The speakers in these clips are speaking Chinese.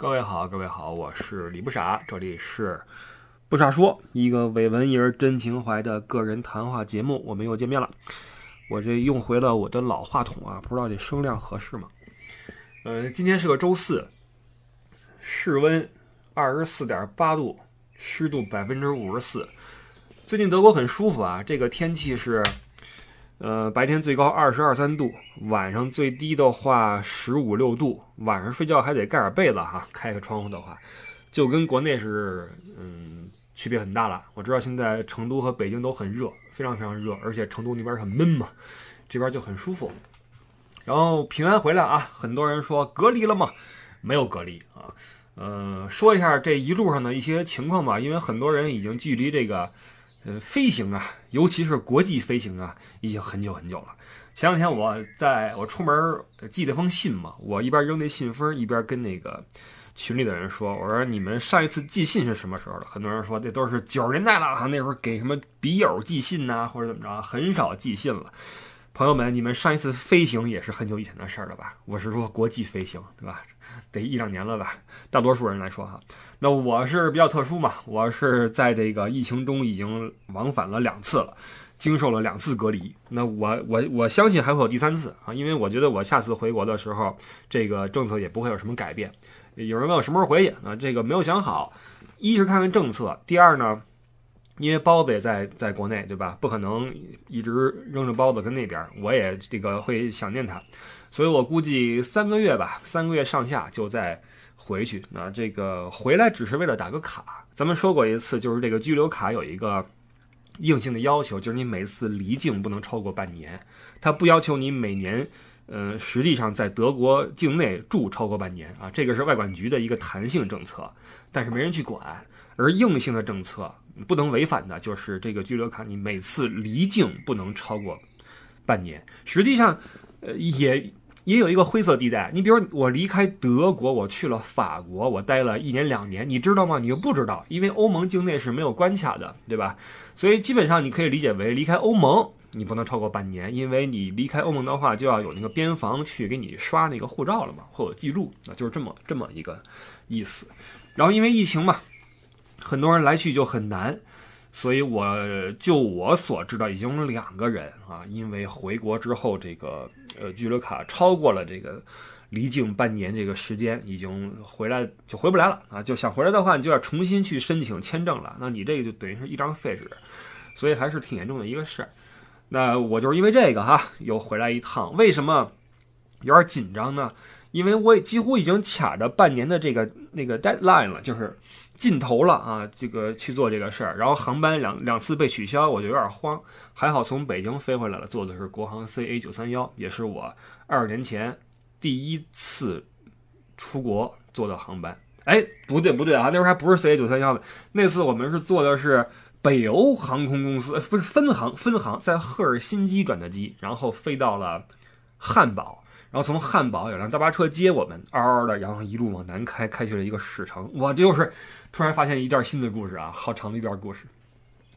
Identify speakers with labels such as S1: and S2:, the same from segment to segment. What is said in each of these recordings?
S1: 各位好，各位好，我是李不傻，这里是不傻说，一个伪文艺人真情怀的个人谈话节目，我们又见面了。我这用回了我的老话筒啊，不知道这声量合适吗？呃，今天是个周四，室温二十四点八度，湿度百分之五十四。最近德国很舒服啊，这个天气是，呃，白天最高二十二三度，晚上最低的话十五六度，晚上睡觉还得盖点被子哈，开个窗户的话，就跟国内是，嗯，区别很大了。我知道现在成都和北京都很热，非常非常热，而且成都那边很闷嘛，这边就很舒服。然后平安回来啊，很多人说隔离了吗？没有隔离啊，呃，说一下这一路上的一些情况吧，因为很多人已经距离这个。呃，飞行啊，尤其是国际飞行啊，已经很久很久了。前两天我在我出门寄了封信嘛，我一边扔那信封，一边跟那个群里的人说：“我说你们上一次寄信是什么时候了？”很多人说这都是九十年代了，那时候给什么笔友寄信呐，或者怎么着，很少寄信了。朋友们，你们上一次飞行也是很久以前的事儿了吧？我是说国际飞行，对吧？得一两年了吧？大多数人来说哈。那我是比较特殊嘛，我是在这个疫情中已经往返了两次了，经受了两次隔离。那我我我相信还会有第三次啊，因为我觉得我下次回国的时候，这个政策也不会有什么改变。有人问我什么时候回去啊？这个没有想好，一是看看政策，第二呢。因为包子也在在国内，对吧？不可能一直扔着包子跟那边，我也这个会想念他，所以我估计三个月吧，三个月上下就再回去。那这个回来只是为了打个卡。咱们说过一次，就是这个居留卡有一个硬性的要求，就是你每次离境不能超过半年。他不要求你每年，呃，实际上在德国境内住超过半年啊，这个是外管局的一个弹性政策，但是没人去管。而硬性的政策。不能违反的就是这个居留卡，你每次离境不能超过半年。实际上，呃，也也有一个灰色地带。你比如我离开德国，我去了法国，我待了一年两年，你知道吗？你又不知道，因为欧盟境内是没有关卡的，对吧？所以基本上你可以理解为离开欧盟，你不能超过半年，因为你离开欧盟的话，就要有那个边防去给你刷那个护照了嘛，或者记录，那就是这么这么一个意思。然后因为疫情嘛。很多人来去就很难，所以我就我所知道，已经有两个人啊，因为回国之后这个呃居留卡超过了这个离境半年这个时间，已经回来就回不来了啊！就想回来的话，你就要重新去申请签证了，那你这个就等于是一张废纸，所以还是挺严重的一个事儿。那我就是因为这个哈，又回来一趟，为什么有点紧张呢？因为我几乎已经卡着半年的这个那个 deadline 了，就是尽头了啊，这个去做这个事儿，然后航班两两次被取消，我就有点慌。还好从北京飞回来了，坐的是国航 CA 九三幺，也是我二十年前第一次出国坐的航班。哎，不对不对啊，那时候还不是 CA 九三幺的，那次我们是坐的是北欧航空公司，不是分航分航，在赫尔辛基转的机，然后飞到了汉堡。然后从汉堡有辆大巴车接我们，嗷嗷的，然后一路往南开，开去了一个市城。我就是突然发现一段新的故事啊，好长的一段故事。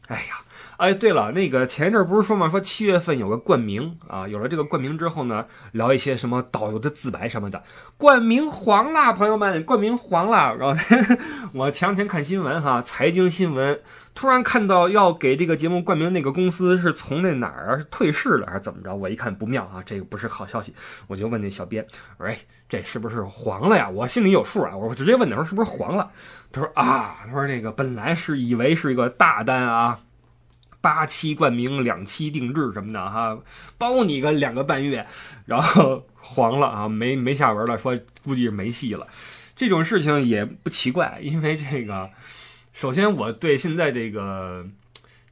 S1: 哎呀，哎，对了，那个前一阵不是说嘛，说七月份有个冠名啊，有了这个冠名之后呢，聊一些什么导游的自白什么的，冠名黄了，朋友们，冠名黄了。然后 我前两天看新闻哈，财经新闻。突然看到要给这个节目冠名那个公司是从那哪儿退市了还是怎么着？我一看不妙啊，这个不是好消息，我就问那小编，我说：“哎，这是不是黄了呀？”我心里有数啊，我直接问他说：“是不是黄了？”他说：“啊，他说这个本来是以为是一个大单啊，八期冠名，两期定制什么的哈，包你个两个半月，然后黄了啊，没没下文了，说估计是没戏了。这种事情也不奇怪，因为这个。”首先，我对现在这个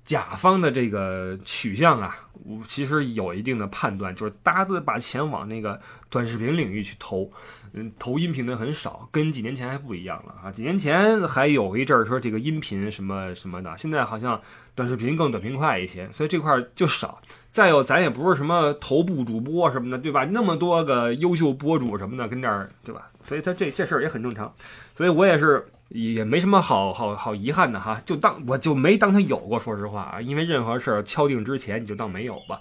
S1: 甲方的这个取向啊，我其实有一定的判断，就是大家都把钱往那个短视频领域去投，嗯，投音频的很少，跟几年前还不一样了啊。几年前还有一阵儿说这个音频什么什么的，现在好像短视频更短平快一些，所以这块就少。再有，咱也不是什么头部主播什么的，对吧？那么多个优秀博主什么的跟这儿，对吧？所以他这这事儿也很正常，所以我也是。也没什么好好好遗憾的哈，就当我就没当他有过，说实话啊，因为任何事儿敲定之前你就当没有吧。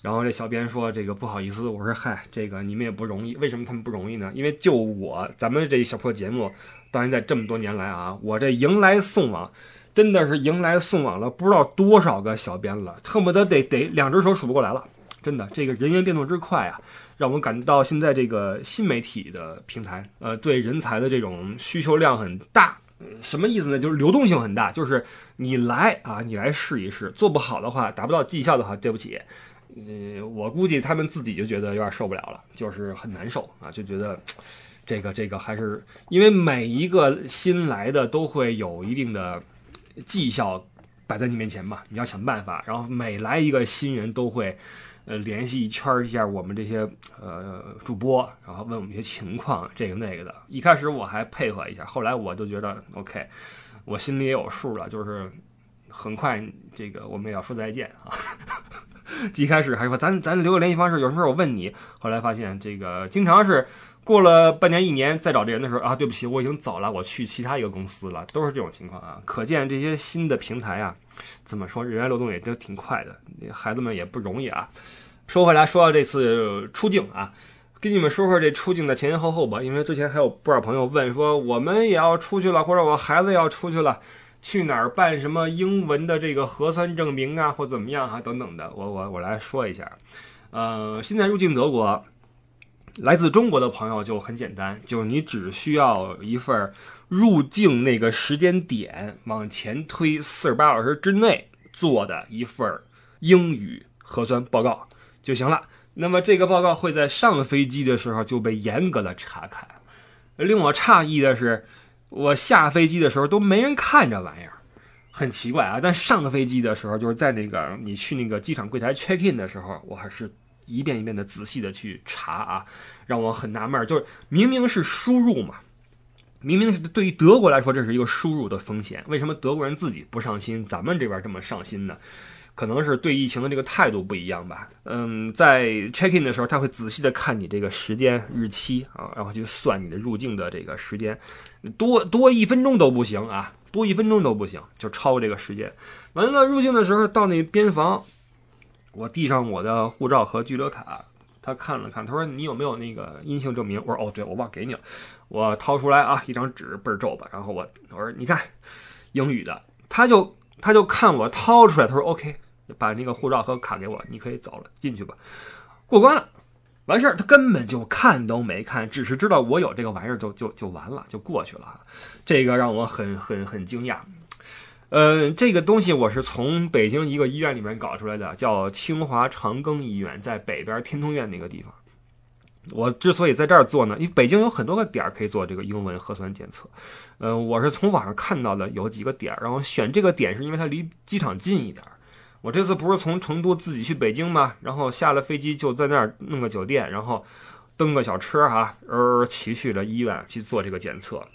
S1: 然后这小编说：“这个不好意思。”我说：“嗨，这个你们也不容易。为什么他们不容易呢？因为就我咱们这一小破节目到现在这么多年来啊，我这迎来送往，真的是迎来送往了不知道多少个小编了，恨不得得得两只手数不过来了。真的，这个人员变动之快啊，让我感到现在这个新媒体的平台，呃，对人才的这种需求量很大。什么意思呢？就是流动性很大，就是你来啊，你来试一试，做不好的话，达不到绩效的话，对不起。”呃，我估计他们自己就觉得有点受不了了，就是很难受啊，就觉得这个这个还是因为每一个新来的都会有一定的绩效摆在你面前嘛，你要想办法。然后每来一个新人都会呃联系一圈一下我们这些呃主播，然后问我们一些情况，这个那个的。一开始我还配合一下，后来我就觉得 OK，我心里也有数了，就是很快这个我们也要说再见啊。一开始还说咱咱留个联系方式，有什么事我问你。后来发现这个经常是过了半年一年再找这人的时候啊，对不起，我已经走了，我去其他一个公司了，都是这种情况啊。可见这些新的平台啊，怎么说人员流动也都挺快的，孩子们也不容易啊。说回来，说到这次出境啊，跟你们说说这出境的前前后后吧，因为之前还有不少朋友问说我们也要出去了，或者我孩子要出去了。去哪儿办什么英文的这个核酸证明啊，或怎么样啊，等等的，我我我来说一下。呃，现在入境德国，来自中国的朋友就很简单，就是你只需要一份入境那个时间点往前推四十八小时之内做的一份英语核酸报告就行了。那么这个报告会在上飞机的时候就被严格的查看。令我诧异的是。我下飞机的时候都没人看这玩意儿，很奇怪啊。但上飞机的时候，就是在那个你去那个机场柜台 check in 的时候，我还是一遍一遍的仔细的去查啊，让我很纳闷，就是明明是输入嘛，明明是对于德国来说这是一个输入的风险，为什么德国人自己不上心，咱们这边这么上心呢？可能是对疫情的这个态度不一样吧。嗯，在 check in 的时候，他会仔细的看你这个时间日期啊，然后去算你的入境的这个时间，多多一分钟都不行啊，多一分钟都不行，就超过这个时间。完了，入境的时候到那边防，我递上我的护照和居留卡，他看了看，他说你有没有那个阴性证明？我说哦，对，我忘给你了。我掏出来啊，一张纸倍儿皱吧，然后我我说你看，英语的，他就。他就看我掏出来，他说 OK，把那个护照和卡给我，你可以走了，进去吧，过关了，完事儿。他根本就看都没看，只是知道我有这个玩意儿，就就就完了，就过去了。这个让我很很很惊讶。呃，这个东西我是从北京一个医院里面搞出来的，叫清华长庚医院，在北边天通苑那个地方。我之所以在这儿做呢，因为北京有很多个点儿可以做这个英文核酸检测。呃，我是从网上看到的有几个点儿，然后选这个点是因为它离机场近一点儿。我这次不是从成都自己去北京吗？然后下了飞机就在那儿弄个酒店，然后蹬个小车哈，呃，骑去了医院去做这个检测。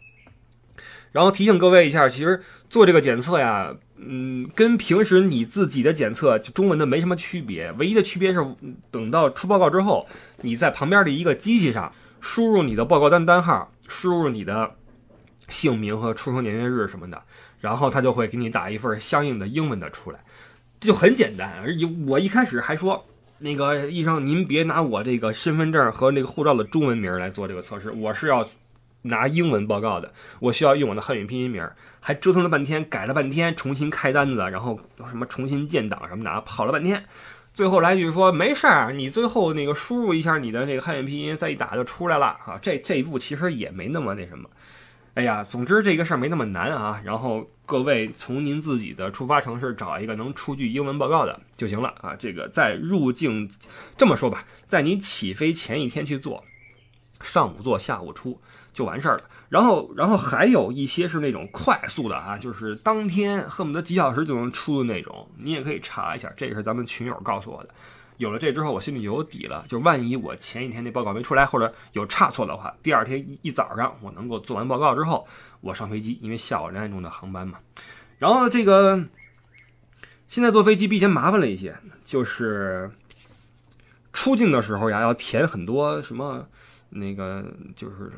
S1: 然后提醒各位一下，其实做这个检测呀，嗯，跟平时你自己的检测就中文的没什么区别，唯一的区别是等到出报告之后，你在旁边的一个机器上输入你的报告单单号，输入你的姓名和出生年月日什么的，然后他就会给你打一份相应的英文的出来，就很简单。而且我一开始还说，那个医生您别拿我这个身份证和那个护照的中文名来做这个测试，我是要。拿英文报告的，我需要用我的汉语拼音名，还折腾了半天，改了半天，重新开单子，然后什么重新建档什么的，跑了半天，最后来句说没事儿，你最后那个输入一下你的那个汉语拼音，再一打就出来了啊。这这一步其实也没那么那什么，哎呀，总之这个事儿没那么难啊。然后各位从您自己的出发城市找一个能出具英文报告的就行了啊。这个在入境这么说吧，在你起飞前一天去做，上午做，下午出。就完事儿了，然后，然后还有一些是那种快速的啊，就是当天恨不得几小时就能出的那种，你也可以查一下。这个是咱们群友告诉我的。有了这之后，我心里就有底了。就万一我前一天那报告没出来，或者有差错的话，第二天一早上我能够做完报告之后，我上飞机，因为下午两点钟的航班嘛。然后这个现在坐飞机比以前麻烦了一些，就是出境的时候呀，要填很多什么。那个就是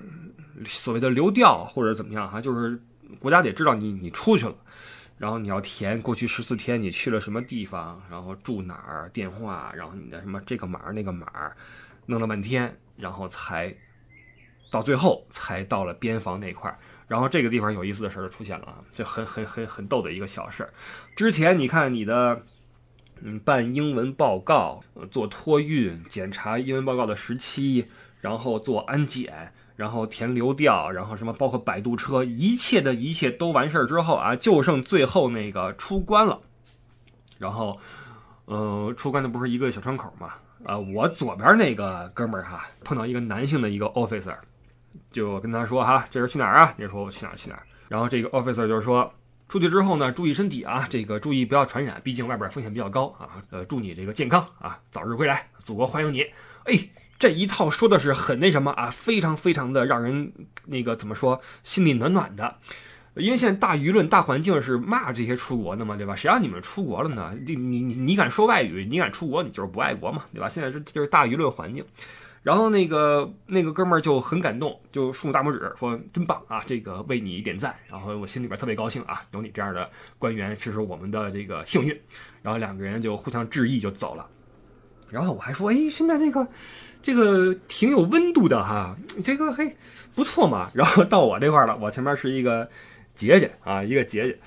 S1: 所谓的流调或者怎么样哈，就是国家得知道你你出去了，然后你要填过去十四天你去了什么地方，然后住哪儿，电话，然后你的什么这个码那个码，弄了半天，然后才到最后才到了边防那块儿。然后这个地方有意思的事儿就出现了啊，这很很很很逗的一个小事儿。之前你看你的，嗯，办英文报告，做托运，检查英文报告的时期，然后做安检，然后填流调，然后什么包括摆渡车，一切的一切都完事儿之后啊，就剩最后那个出关了。然后，呃，出关的不是一个小窗口嘛？啊，我左边那个哥们儿哈，碰到一个男性的一个 officer。就跟他说哈，这是去哪儿啊？你说我去哪儿去哪儿？然后这个 officer 就是说，出去之后呢，注意身体啊，这个注意不要传染，毕竟外边风险比较高啊。呃，祝你这个健康啊，早日归来，祖国欢迎你。哎，这一套说的是很那什么啊，非常非常的让人那个怎么说，心里暖暖的。因为现在大舆论、大环境是骂这些出国的嘛，对吧？谁让你们出国了呢？你你你敢说外语，你敢出国，你就是不爱国嘛，对吧？现在是就是大舆论环境。然后那个那个哥们儿就很感动，就竖大拇指说：“真棒啊，这个为你点赞。”然后我心里边特别高兴啊，有你这样的官员，这是我们的这个幸运。然后两个人就互相致意就走了。然后我还说：“哎，现在这个这个挺有温度的哈，这个嘿不错嘛。”然后到我这块了，我前面是一个姐姐啊，一个姐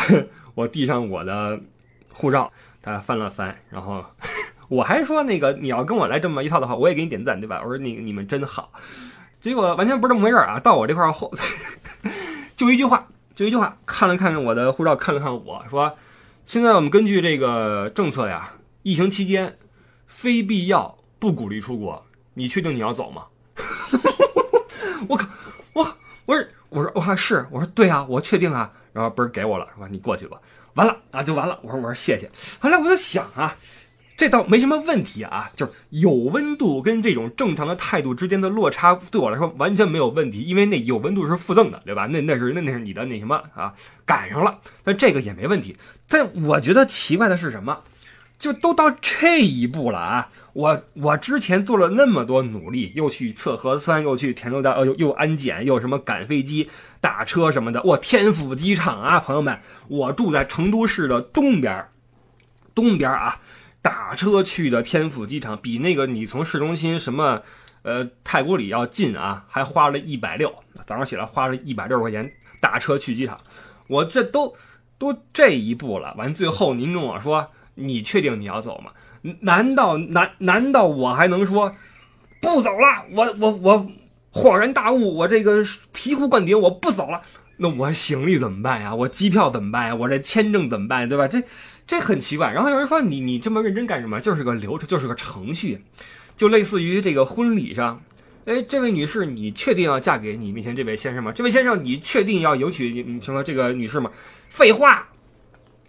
S1: 姐，我递上我的护照，他翻了翻，然后。我还说那个你要跟我来这么一套的话，我也给你点赞，对吧？我说你你们真好，结果完全不是这么回事啊！到我这块后，就一句话，就一句话，看了看我的护照，看了看我说，现在我们根据这个政策呀，疫情期间非必要不鼓励出国，你确定你要走吗？我靠，我我说我说我说是，我说对啊，我确定啊，然后不是给我了，说你过去吧，完了啊就完了，我说我说谢谢，后来我就想啊。这倒没什么问题啊，就是有温度跟这种正常的态度之间的落差，对我来说完全没有问题，因为那有温度是附赠的，对吧？那那是那那是你的那什么啊，赶上了，那这个也没问题。但我觉得奇怪的是什么？就都到这一步了啊！我我之前做了那么多努力，又去测核酸，又去填流调，呃，又又安检，又什么赶飞机、打车什么的。我天府机场啊，朋友们，我住在成都市的东边，东边啊。打车去的天府机场比那个你从市中心什么，呃，太古里要近啊，还花了一百六。早上起来花了一百六十块钱打车去机场，我这都都这一步了，完最后您跟我说，你确定你要走吗？难道难难道我还能说不走了？我我我恍然大悟，我这个醍醐灌顶，我不走了。那我行李怎么办呀？我机票怎么办呀？我这签证怎么办？对吧？这。这很奇怪，然后有人说你你这么认真干什么？就是个流程，就是个程序，就类似于这个婚礼上，哎，这位女士，你确定要嫁给你面前这位先生吗？这位先生，你确定要迎娶什么这个女士吗？废话，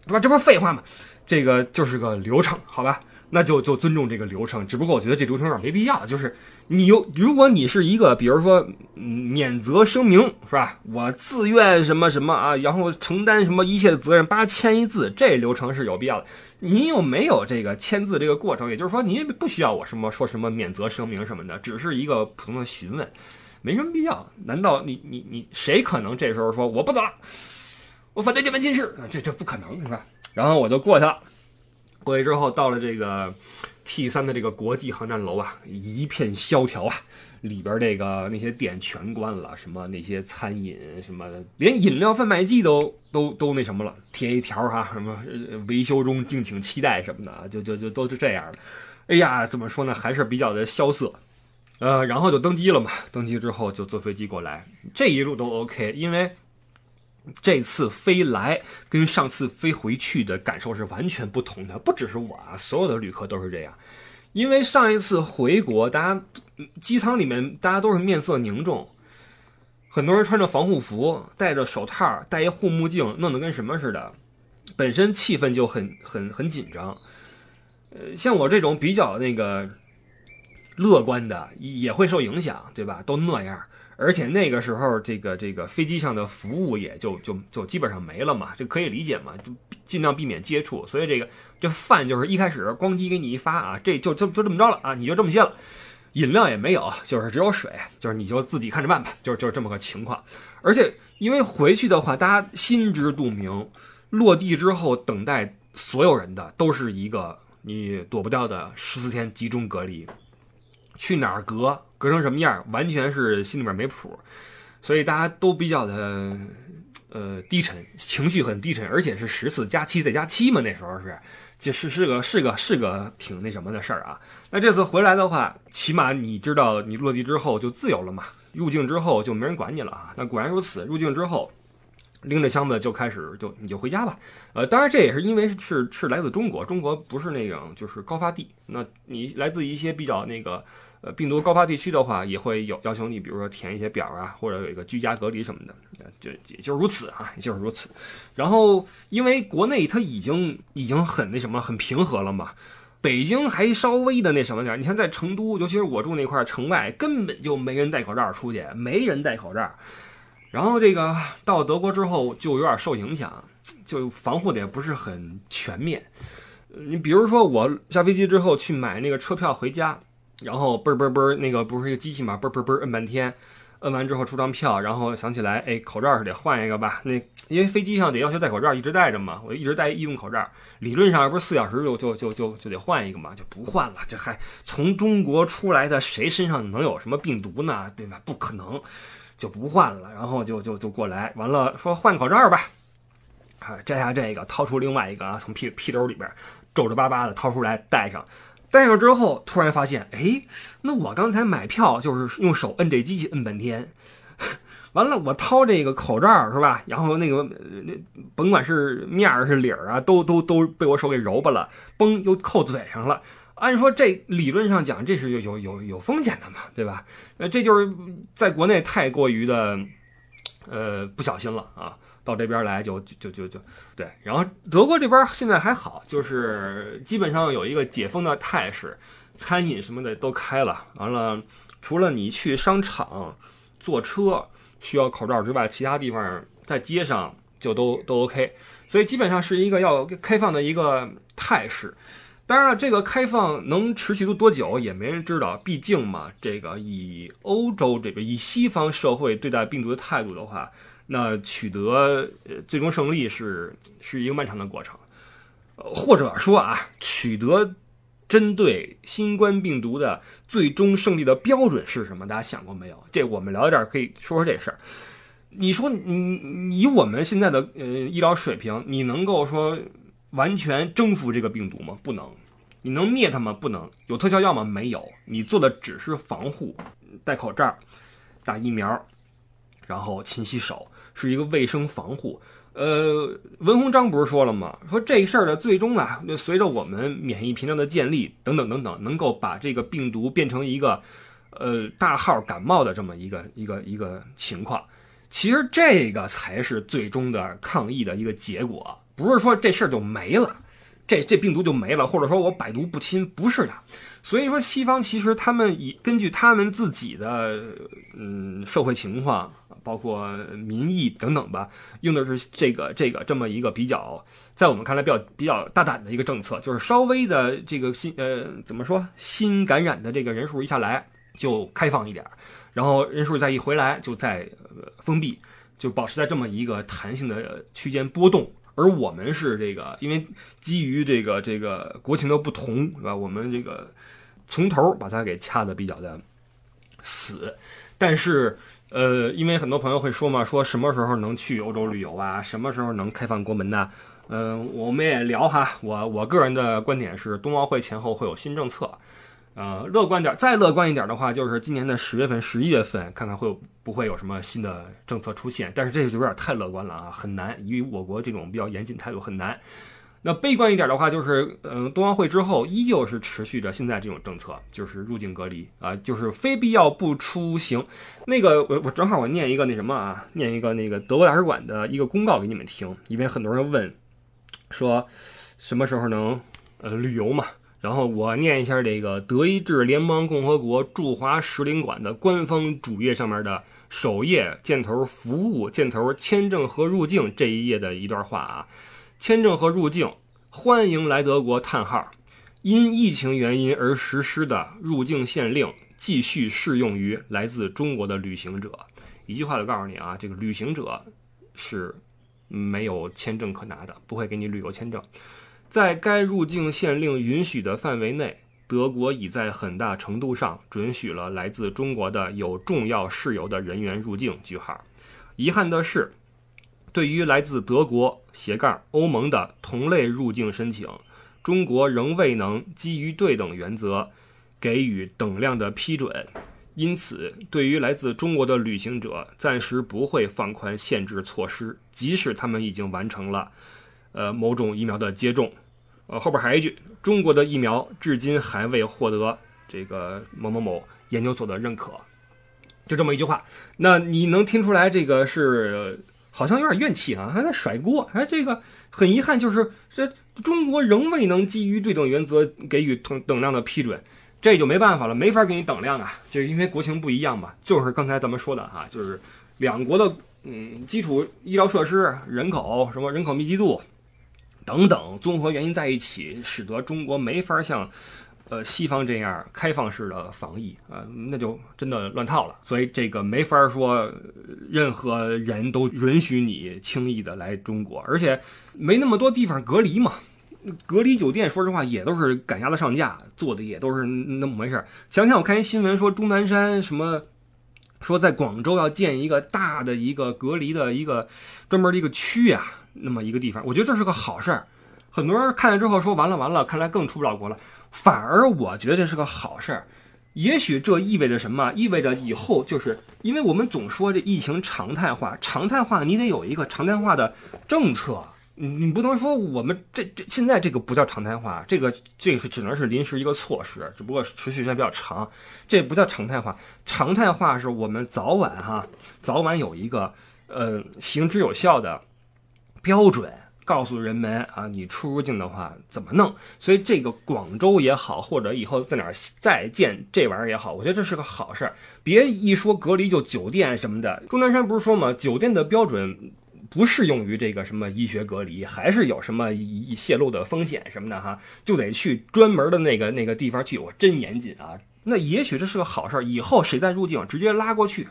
S1: 对吧？这不是废话吗？这个就是个流程，好吧？那就就尊重这个流程，只不过我觉得这流程有点没必要。就是你有，如果你是一个，比如说，免责声明是吧？我自愿什么什么啊，然后承担什么一切的责任，八签一字，这流程是有必要的。你有没有这个签字这个过程？也就是说，你不需要我什么说什么免责声明什么的，只是一个普通的询问，没什么必要。难道你你你谁可能这时候说我不走了，我反对这门亲事？这这不可能是吧？然后我就过去了。过去之后，到了这个 T 三的这个国际航站楼啊，一片萧条啊，里边这个那些店全关了，什么那些餐饮什么，连饮料贩卖机都都都那什么了，贴一条哈，什么维修中，敬请期待什么的，就就就都是这样的。哎呀，怎么说呢，还是比较的萧瑟。呃，然后就登机了嘛，登机之后就坐飞机过来，这一路都 OK，因为。这次飞来跟上次飞回去的感受是完全不同的，不只是我啊，所有的旅客都是这样。因为上一次回国，大家机舱里面大家都是面色凝重，很多人穿着防护服，戴着手套，戴一护目镜，弄得跟什么似的，本身气氛就很很很紧张。呃，像我这种比较那个乐观的，也会受影响，对吧？都那样。而且那个时候，这个这个飞机上的服务也就就就基本上没了嘛，这可以理解嘛，就尽量避免接触。所以这个这饭就是一开始咣叽给你一发啊，这就就就这么着了啊，你就这么些了。饮料也没有，就是只有水，就是你就自己看着办吧，就就这么个情况。而且因为回去的话，大家心知肚明，落地之后等待所有人的都是一个你躲不掉的十四天集中隔离，去哪儿隔，隔成什么样，完全是心里边没谱，所以大家都比较的呃低沉，情绪很低沉，而且是十四加七再加七嘛，那时候是。就是是个是个是个挺那什么的事儿啊。那这次回来的话，起码你知道你落地之后就自由了嘛，入境之后就没人管你了啊。那果然如此，入境之后拎着箱子就开始就你就回家吧。呃，当然这也是因为是是来自中国，中国不是那种就是高发地，那你来自一些比较那个。呃，病毒高发地区的话，也会有要求你，比如说填一些表啊，或者有一个居家隔离什么的，就也就是如此啊，也就是如此。然后，因为国内它已经已经很那什么，很平和了嘛，北京还稍微的那什么点儿。你看在成都，尤其是我住那块城外，根本就没人戴口罩出去，没人戴口罩。然后这个到德国之后就有点受影响，就防护的也不是很全面。你比如说我下飞机之后去买那个车票回家。然后嘣嘣嘣，那个不是一个机器嘛，嘣嘣嘣摁半天，摁完之后出张票，然后想起来，哎，口罩是得换一个吧？那因为飞机上得要求戴口罩，一直戴着嘛，我一直戴医用口罩。理论上不是四小时就就就就就得换一个嘛，就不换了。这还从中国出来的谁身上能有什么病毒呢？对吧？不可能，就不换了。然后就就就过来，完了说换口罩吧，啊，摘下这个，掏出另外一个啊，从屁屁兜里边皱皱巴巴的掏出来戴上。戴上之后，突然发现，哎，那我刚才买票就是用手摁这机器摁半天，完了我掏这个口罩是吧？然后那个那甭管是面儿是里儿啊，都都都被我手给揉巴了，嘣又扣嘴上了。按说这理论上讲，这是有有有有风险的嘛，对吧？呃，这就是在国内太过于的呃不小心了啊。到这边来就就就就对，然后德国这边现在还好，就是基本上有一个解封的态势，餐饮什么的都开了。完了，除了你去商场坐车需要口罩之外，其他地方在街上就都都 OK。所以基本上是一个要开放的一个态势。当然了，这个开放能持续多久也没人知道，毕竟嘛，这个以欧洲这个以西方社会对待病毒的态度的话。那取得呃最终胜利是是一个漫长的过程，呃或者说啊，取得针对新冠病毒的最终胜利的标准是什么？大家想过没有？这我们聊到这儿可以说说这事儿。你说你以我们现在的呃医疗水平，你能够说完全征服这个病毒吗？不能。你能灭它吗？不能。有特效药吗？没有。你做的只是防护，戴口罩，打疫苗，然后勤洗手。是一个卫生防护，呃，文鸿章不是说了吗？说这事儿的最终啊，随着我们免疫屏障的建立，等等等等，能够把这个病毒变成一个，呃，大号感冒的这么一个一个一个情况。其实这个才是最终的抗疫的一个结果，不是说这事儿就没了，这这病毒就没了，或者说我百毒不侵，不是的。所以说，西方其实他们以根据他们自己的嗯社会情况。包括民意等等吧，用的是这个这个这么一个比较，在我们看来比较比较大胆的一个政策，就是稍微的这个新呃怎么说新感染的这个人数一下来就开放一点，然后人数再一回来就再封闭，就保持在这么一个弹性的区间波动。而我们是这个，因为基于这个这个国情的不同，是吧？我们这个从头把它给掐的比较的死，但是。呃，因为很多朋友会说嘛，说什么时候能去欧洲旅游啊？什么时候能开放国门呢？嗯，我们也聊哈。我我个人的观点是，冬奥会前后会有新政策。呃，乐观点，再乐观一点的话，就是今年的十月份、十一月份，看看会有不会有什么新的政策出现。但是这就有点太乐观了啊，很难，以我国这种比较严谨态度很难。那悲观一点的话，就是，嗯，冬奥会之后依旧是持续着现在这种政策，就是入境隔离啊，就是非必要不出行。那个，我我正好我念一个那什么啊，念一个那个德国大使馆的一个公告给你们听，因为很多人问说什么时候能呃旅游嘛。然后我念一下这个德意志联邦共和国驻华使领馆的官方主页上面的首页箭头服务箭头签证和入境这一页的一段话啊。签证和入境，欢迎来德国。叹号，因疫情原因而实施的入境限令继续适用于来自中国的旅行者。一句话就告诉你啊，这个旅行者是没有签证可拿的，不会给你旅游签证。在该入境限令允许的范围内，德国已在很大程度上准许了来自中国的有重要事由的人员入境。句号。遗憾的是，对于来自德国斜杠欧盟的同类入境申请，中国仍未能基于对等原则给予等量的批准。因此，对于来自中国的旅行者，暂时不会放宽限制措施，即使他们已经完成了，呃，某种疫苗的接种。呃，后边还一句，中国的疫苗至今还未获得这个某某某研究所的认可，就这么一句话。那你能听出来，这个是好像有点怨气啊，还在甩锅。哎，这个很遗憾，就是这中国仍未能基于对等原则给予同等量的批准。这就没办法了，没法给你等量啊，就是因为国情不一样嘛。就是刚才咱们说的哈，就是两国的嗯基础医疗设施、人口什么人口密集度等等综合原因在一起，使得中国没法像呃西方这样开放式的防疫啊，那就真的乱套了。所以这个没法说任何人都允许你轻易的来中国，而且没那么多地方隔离嘛。隔离酒店，说实话也都是赶鸭子上架做的，也都是那么回事儿。前两天我看一新闻说，钟南山什么说在广州要建一个大的一个隔离的一个专门的一个区呀，那么一个地方，我觉得这是个好事儿。很多人看了之后说完了完了，看来更出不了国了。反而我觉得这是个好事儿。也许这意味着什么？意味着以后就是因为我们总说这疫情常态化，常态化你得有一个常态化的政策。你你不能说我们这这现在这个不叫常态化，这个这个只能是临时一个措施，只不过持续时间比较长，这不叫常态化。常态化是我们早晚哈，早晚有一个呃行之有效的标准，告诉人们啊，你出入境的话怎么弄。所以这个广州也好，或者以后在哪儿再建这玩意儿也好，我觉得这是个好事儿。别一说隔离就酒店什么的，钟南山不是说吗？酒店的标准。不适用于这个什么医学隔离，还是有什么泄露的风险什么的哈，就得去专门的那个那个地方去，我真严谨啊。那也许这是个好事儿，以后谁再入境，直接拉过去，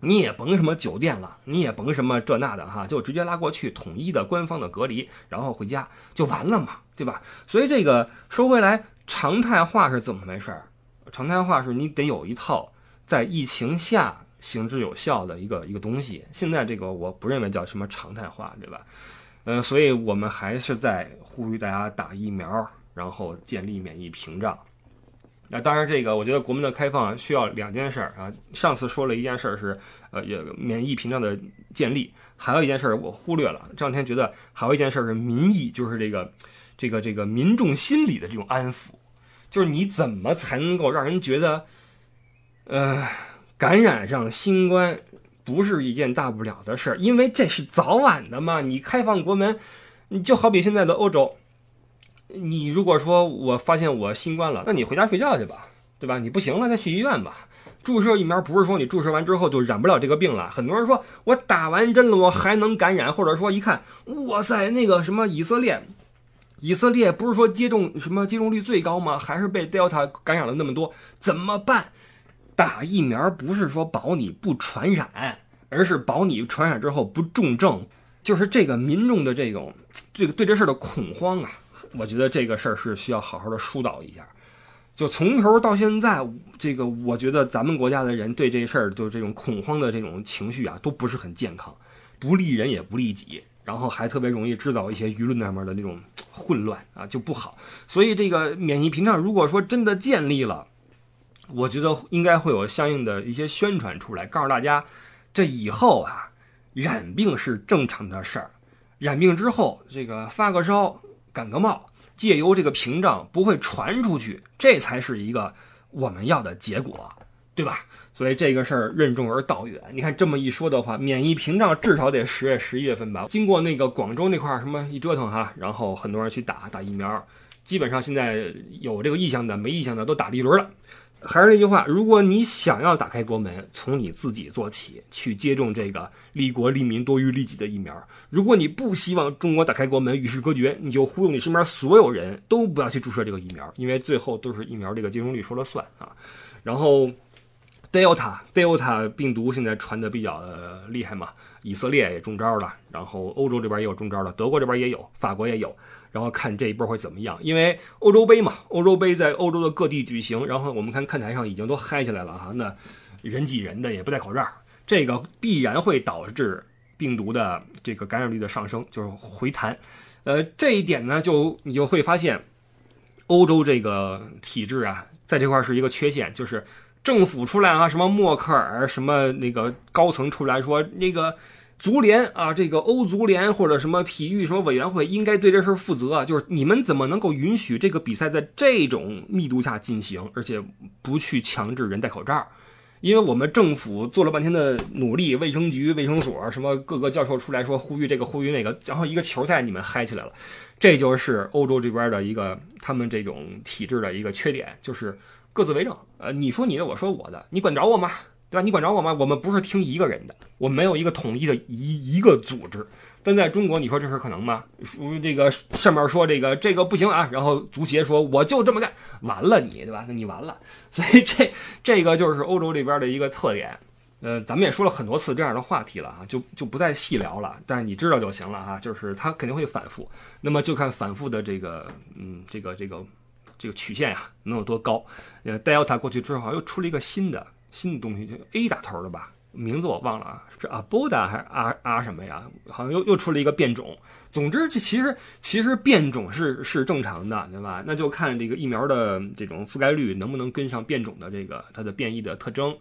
S1: 你也甭什么酒店了，你也甭什么这那的哈，就直接拉过去，统一的官方的隔离，然后回家就完了嘛，对吧？所以这个说回来，常态化是怎么回事儿？常态化是你得有一套在疫情下。行之有效的一个一个东西，现在这个我不认为叫什么常态化，对吧？嗯，所以我们还是在呼吁大家打疫苗，然后建立免疫屏障。那当然，这个我觉得国门的开放需要两件事儿啊。上次说了一件事儿是，呃，也免疫屏障的建立，还有一件事儿我忽略了。这两天觉得还有一件事儿是民意，就是这个这个这个民众心理的这种安抚，就是你怎么才能够让人觉得，呃。感染上新冠不是一件大不了的事儿，因为这是早晚的嘛。你开放国门，你就好比现在的欧洲，你如果说我发现我新冠了，那你回家睡觉去吧，对吧？你不行了再去医院吧。注射疫苗不是说你注射完之后就染不了这个病了。很多人说我打完针了我还能感染，或者说一看，哇塞，那个什么以色列，以色列不是说接种什么接种率最高吗？还是被 Delta 感染了那么多，怎么办？打疫苗不是说保你不传染，而是保你传染之后不重症。就是这个民众的这种这个对这事儿的恐慌啊，我觉得这个事儿是需要好好的疏导一下。就从头到现在，这个我觉得咱们国家的人对这事儿就这种恐慌的这种情绪啊，都不是很健康，不利人也不利己，然后还特别容易制造一些舆论上面的那种混乱啊，就不好。所以这个免疫屏障如果说真的建立了，我觉得应该会有相应的一些宣传出来，告诉大家，这以后啊，染病是正常的事儿。染病之后，这个发个烧、感个冒，借由这个屏障不会传出去，这才是一个我们要的结果，对吧？所以这个事儿任重而道远。你看这么一说的话，免疫屏障至少得十月、十一月份吧。经过那个广州那块儿什么一折腾哈，然后很多人去打打疫苗，基本上现在有这个意向的、没意向的都打了一轮了。还是那句话，如果你想要打开国门，从你自己做起，去接种这个利国利民多于利己的疫苗。如果你不希望中国打开国门与世隔绝，你就忽悠你身边所有人都不要去注射这个疫苗，因为最后都是疫苗这个接种率说了算啊。然后 Delta Delta 病毒现在传的比较厉害嘛，以色列也中招了，然后欧洲这边也有中招了，德国这边也有，法国也有，然后看这一波会怎么样？因为欧洲杯嘛，欧洲杯在欧洲的各地举行，然后我们看看台上已经都嗨起来了哈，那人挤人的也不戴口罩，这个必然会导致病毒的这个感染率的上升，就是回弹。呃，这一点呢，就你就会发现，欧洲这个体制啊，在这块是一个缺陷，就是。政府出来啊，什么默克尔，什么那个高层出来说，那个足联啊，这个欧足联或者什么体育什么委员会应该对这事儿负责啊。就是你们怎么能够允许这个比赛在这种密度下进行，而且不去强制人戴口罩？因为我们政府做了半天的努力，卫生局、卫生所什么各个教授出来说呼吁这个呼吁那个，然后一个球赛你们嗨起来了，这就是欧洲这边的一个他们这种体制的一个缺点，就是。各自为政，呃，你说你的，我说我的，你管着我吗？对吧？你管着我吗？我们不是听一个人的，我们没有一个统一的一一个组织。但在中国，你说这事可能吗？说这个上面说这个这个不行啊，然后足协说我就这么干，完了你，对吧？那你完了。所以这这个就是欧洲这边的一个特点。呃，咱们也说了很多次这样的话题了啊，就就不再细聊了。但是你知道就行了哈，就是它肯定会反复。那么就看反复的这个，嗯，这个这个。这个曲线呀能有多高？呃，Delta 过去之后又出了一个新的新的东西，就 A 打头的吧，名字我忘了啊，是 Aboda 还是 R R 什么呀？好像又又出了一个变种。总之，这其实其实变种是是正常的，对吧？那就看这个疫苗的这种覆盖率能不能跟上变种的这个它的变异的特征。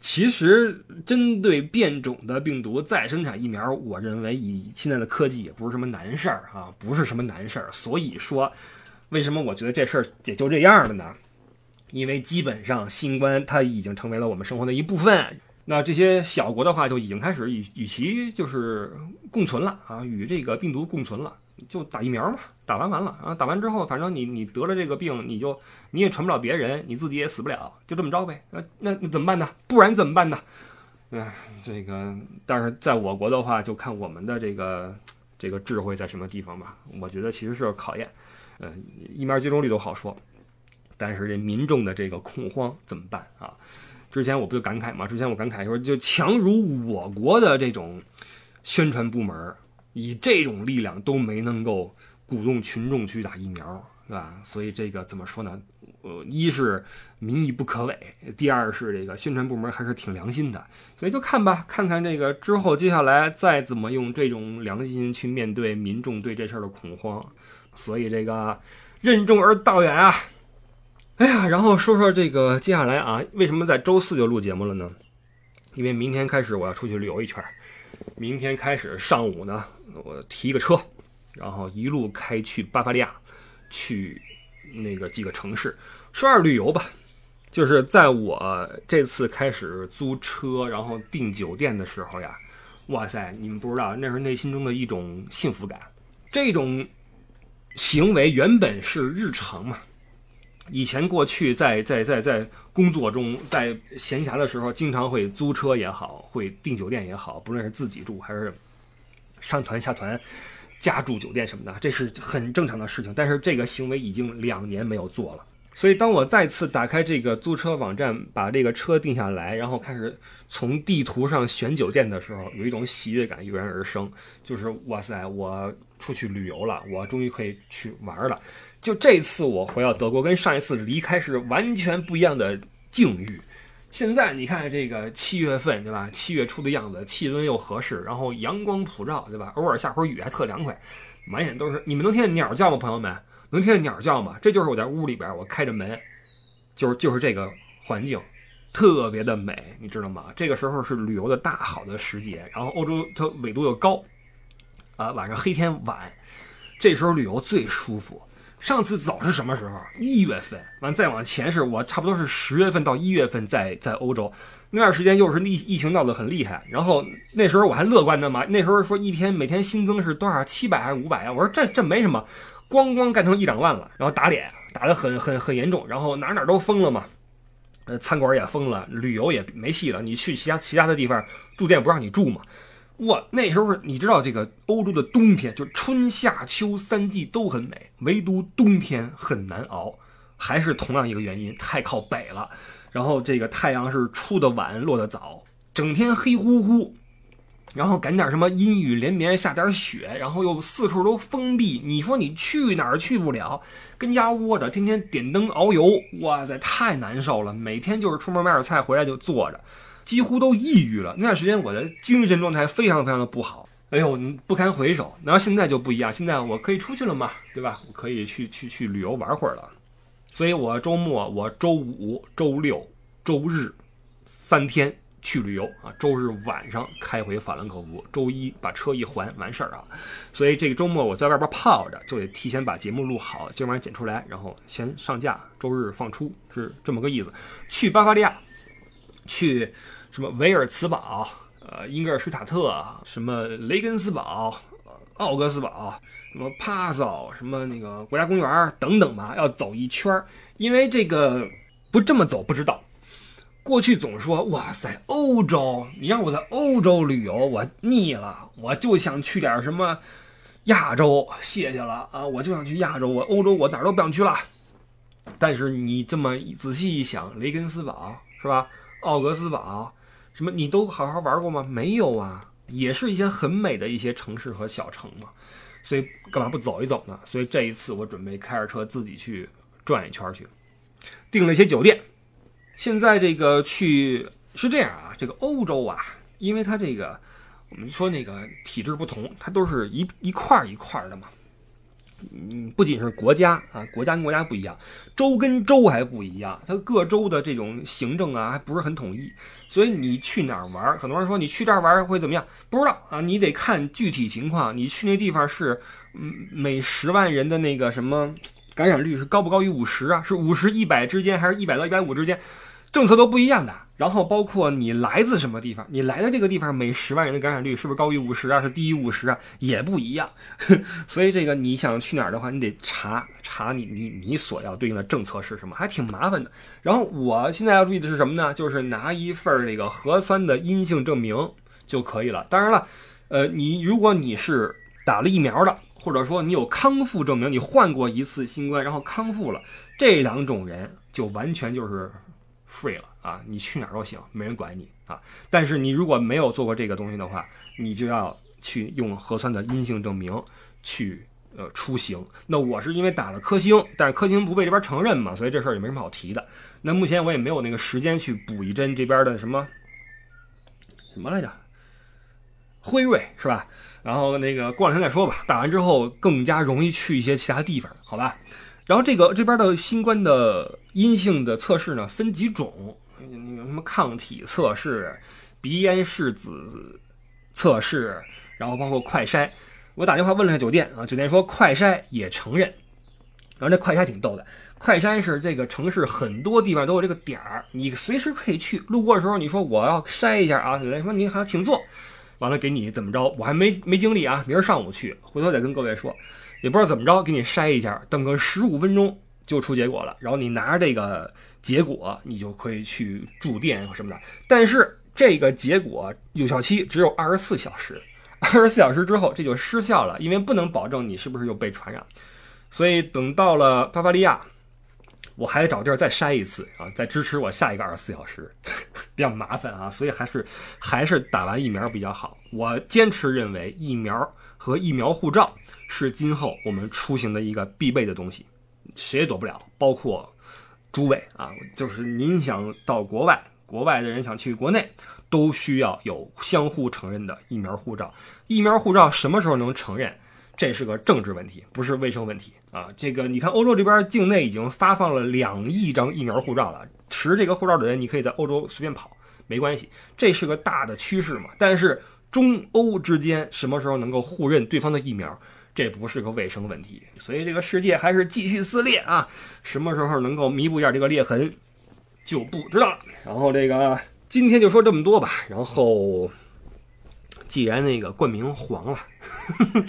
S1: 其实针对变种的病毒再生产疫苗，我认为以现在的科技也不是什么难事儿啊，不是什么难事儿。所以说。为什么我觉得这事儿也就这样了呢？因为基本上新冠它已经成为了我们生活的一部分。那这些小国的话就已经开始与与其就是共存了啊，与这个病毒共存了，就打疫苗嘛，打完完了啊，打完之后反正你你得了这个病，你就你也传不了别人，你自己也死不了，就这么着呗。那那那怎么办呢？不然怎么办呢？哎，这个但是在我国的话，就看我们的这个这个智慧在什么地方吧。我觉得其实是考验。呃，疫苗接种率都好说，但是这民众的这个恐慌怎么办啊？之前我不就感慨吗？之前我感慨说，就强如我国的这种宣传部门，以这种力量都没能够鼓动群众去打疫苗，对吧？所以这个怎么说呢？呃，一是民意不可违，第二是这个宣传部门还是挺良心的。所以就看吧，看看这个之后接下来再怎么用这种良心去面对民众对这事儿的恐慌。所以这个任重而道远啊，哎呀，然后说说这个接下来啊，为什么在周四就录节目了呢？因为明天开始我要出去旅游一圈，明天开始上午呢，我提个车，然后一路开去巴伐利亚，去那个几个城市，说是旅游吧，就是在我这次开始租车，然后订酒店的时候呀，哇塞，你们不知道，那是内心中的一种幸福感，这种。行为原本是日常嘛，以前过去在在在在工作中，在闲暇的时候，经常会租车也好，会订酒店也好，不论是自己住还是上团下团加住酒店什么的，这是很正常的事情。但是这个行为已经两年没有做了，所以当我再次打开这个租车网站，把这个车定下来，然后开始从地图上选酒店的时候，有一种喜悦感油然而生，就是哇塞，我。出去旅游了，我终于可以去玩了。就这次我回到德国，跟上一次离开是完全不一样的境遇。现在你看这个七月份，对吧？七月初的样子，气温又合适，然后阳光普照，对吧？偶尔下会儿雨还特凉快，满眼都是。你们能听见鸟叫吗，朋友们？能听见鸟叫吗？这就是我在屋里边，我开着门，就是就是这个环境，特别的美，你知道吗？这个时候是旅游的大好的时节，然后欧洲它纬度又高。啊，晚上黑天晚，这时候旅游最舒服。上次走是什么时候？一月份。完再往前是我差不多是十月份到一月份在在欧洲，那段时间又是疫疫情闹得很厉害。然后那时候我还乐观的嘛，那时候说一天每天新增是多少？七百还是五百啊？我说这这没什么，咣咣干成一两万了，然后打脸打得很很很严重，然后哪哪都封了嘛，呃，餐馆也封了，旅游也没戏了。你去其他其他的地方住店不让你住嘛。哇，那时候你知道这个欧洲的冬天，就春夏秋三季都很美，唯独冬天很难熬，还是同样一个原因，太靠北了。然后这个太阳是出的晚，落的早，整天黑乎乎。然后赶点什么阴雨连绵，下点雪，然后又四处都封闭。你说你去哪儿去不了？跟家窝着，天天点灯熬油，哇塞，太难受了。每天就是出门买点菜，回来就坐着，几乎都抑郁了。那段时间我的精神状态非常非常的不好，哎呦，不堪回首。然后现在就不一样，现在我可以出去了嘛，对吧？我可以去去去旅游玩会儿了。所以我周末，我周五、周六、周日三天。去旅游啊！周日晚上开回法兰克福，周一把车一还完事儿啊。所以这个周末我在外边泡着，就得提前把节目录好，今晚剪出来，然后先上架，周日放出，是这么个意思。去巴伐利亚，去什么维尔茨堡、呃英格尔施塔特、什么雷根斯堡、奥格斯堡、什么帕索、什么那个国家公园等等吧，要走一圈儿。因为这个不这么走不知道。过去总说哇塞，欧洲，你让我在欧洲旅游，我腻了，我就想去点什么亚洲，谢谢了啊，我就想去亚洲，我欧洲我哪儿都不想去了。但是你这么仔细一想，雷根斯堡是吧？奥格斯堡，什么你都好好玩过吗？没有啊，也是一些很美的一些城市和小城嘛。所以干嘛不走一走呢？所以这一次我准备开着车自己去转一圈去，订了一些酒店。现在这个去是这样啊，这个欧洲啊，因为它这个我们说那个体制不同，它都是一一块一块的嘛。嗯，不仅是国家啊，国家跟国家不一样，州跟州还不一样，它各州的这种行政啊还不是很统一。所以你去哪儿玩，很多人说你去这儿玩会怎么样？不知道啊，你得看具体情况。你去那地方是，嗯，每十万人的那个什么感染率是高不高于五十啊？是五十一百之间，还是一百到一百五之间？政策都不一样的，然后包括你来自什么地方，你来的这个地方每十万人的感染率是不是高于五十啊？是低于五十啊？也不一样。所以这个你想去哪儿的话，你得查查你你你所要对应的政策是什么，还挺麻烦的。然后我现在要注意的是什么呢？就是拿一份这个核酸的阴性证明就可以了。当然了，呃，你如果你是打了疫苗的，或者说你有康复证明，你患过一次新冠然后康复了，这两种人就完全就是。Free 了啊，你去哪儿都行，没人管你啊。但是你如果没有做过这个东西的话，你就要去用核酸的阴性证明去呃出行。那我是因为打了科兴，但是科兴不被这边承认嘛，所以这事儿也没什么好提的。那目前我也没有那个时间去补一针这边的什么什么来着，辉瑞是吧？然后那个过两天再说吧。打完之后更加容易去一些其他地方，好吧？然后这个这边的新冠的阴性的测试呢，分几种，那个什么抗体测试、鼻咽拭子测试，然后包括快筛。我打电话问了下酒店啊，酒店说快筛也承认。然后这快筛挺逗的，快筛是这个城市很多地方都有这个点儿，你随时可以去。路过的时候你说我要筛一下啊，酒店说您好，请坐，完了给你怎么着？我还没没精力啊，明儿上午去，回头再跟各位说。也不知道怎么着，给你筛一下，等个十五分钟就出结果了。然后你拿着这个结果，你就可以去住店什么的。但是这个结果有效期只有二十四小时，二十四小时之后这就失效了，因为不能保证你是不是又被传染。所以等到了巴伐利亚，我还得找地儿再筛一次啊，再支持我下一个二十四小时，比较麻烦啊。所以还是还是打完疫苗比较好。我坚持认为疫苗和疫苗护照。是今后我们出行的一个必备的东西，谁也躲不了，包括诸位啊，就是您想到国外，国外的人想去国内，都需要有相互承认的疫苗护照。疫苗护照什么时候能承认？这是个政治问题，不是卫生问题啊。这个你看，欧洲这边境内已经发放了两亿张疫苗护照了，持这个护照的人，你可以在欧洲随便跑，没关系，这是个大的趋势嘛。但是中欧之间什么时候能够互认对方的疫苗？这不是个卫生问题，所以这个世界还是继续撕裂啊！什么时候能够弥补一下这个裂痕，就不知道了。然后这个今天就说这么多吧。然后既然那个冠名黄了，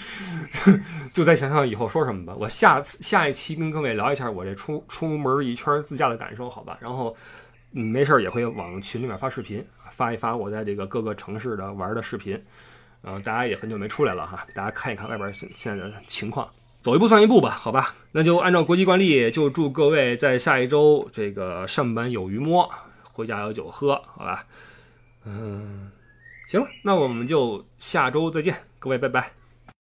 S1: 就再想想以后说什么吧。我下次下一期跟各位聊一下我这出出门一圈自驾的感受，好吧？然后，没事也会往群里面发视频，发一发我在这个各个城市的玩的视频。嗯，大家也很久没出来了哈，大家看一看外边现现在的情况，走一步算一步吧，好吧？那就按照国际惯例，就祝各位在下一周这个上班有鱼摸，回家有酒喝，好吧？嗯，行了，那我们就下周再见，各位拜拜。